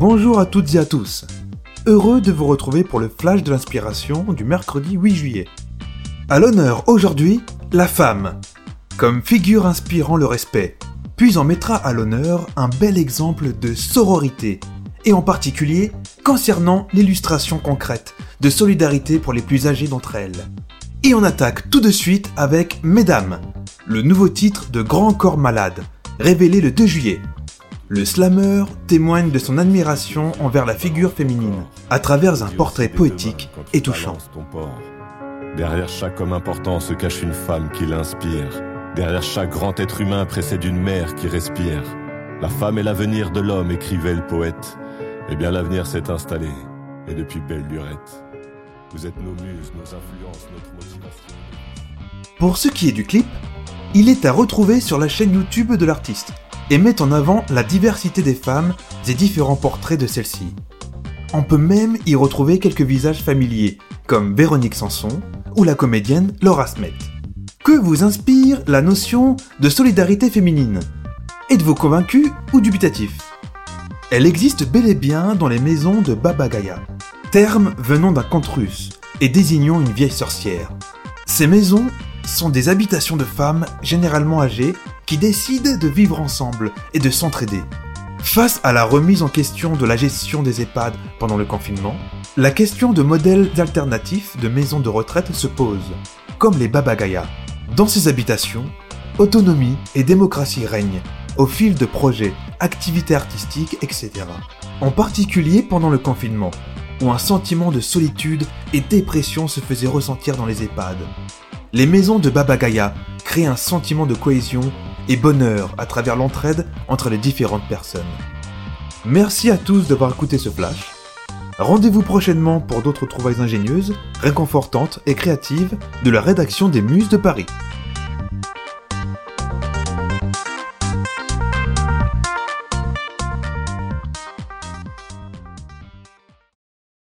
Bonjour à toutes et à tous. Heureux de vous retrouver pour le flash de l'inspiration du mercredi 8 juillet. À l'honneur aujourd'hui, la femme, comme figure inspirant le respect, puis on mettra à l'honneur un bel exemple de sororité, et en particulier concernant l'illustration concrète de solidarité pour les plus âgés d'entre elles. Et on attaque tout de suite avec Mesdames, le nouveau titre de Grand Corps Malade, révélé le 2 juillet. Le slammer témoigne de son admiration envers la figure féminine, à travers un portrait poétique et touchant. Derrière chaque homme important se cache une femme qui l'inspire. Derrière chaque grand être humain précède une mère qui respire. La femme est l'avenir de l'homme, écrivait le poète. Eh bien, l'avenir s'est installé, et depuis belle lurette. Vous êtes nos muses, nos influences, notre motivation. Pour ce qui est du clip, il est à retrouver sur la chaîne YouTube de l'artiste et met en avant la diversité des femmes et différents portraits de celles-ci. On peut même y retrouver quelques visages familiers, comme Véronique Sanson ou la comédienne Laura Smet. Que vous inspire la notion de solidarité féminine? Êtes-vous convaincu ou dubitatif? Elle existe bel et bien dans les maisons de Baba Gaya, terme venant d'un conte russe et désignant une vieille sorcière. Ces maisons sont des habitations de femmes généralement âgées qui décident de vivre ensemble et de s'entraider. Face à la remise en question de la gestion des EHPAD pendant le confinement, la question de modèles alternatifs de maisons de retraite se pose, comme les Babagaya. Dans ces habitations, autonomie et démocratie règnent, au fil de projets, activités artistiques, etc. En particulier pendant le confinement, où un sentiment de solitude et dépression se faisait ressentir dans les EHPAD. Les maisons de Babagaya créent un sentiment de cohésion et bonheur à travers l'entraide entre les différentes personnes. Merci à tous d'avoir écouté ce flash. Rendez-vous prochainement pour d'autres trouvailles ingénieuses, réconfortantes et créatives de la rédaction des Muses de Paris.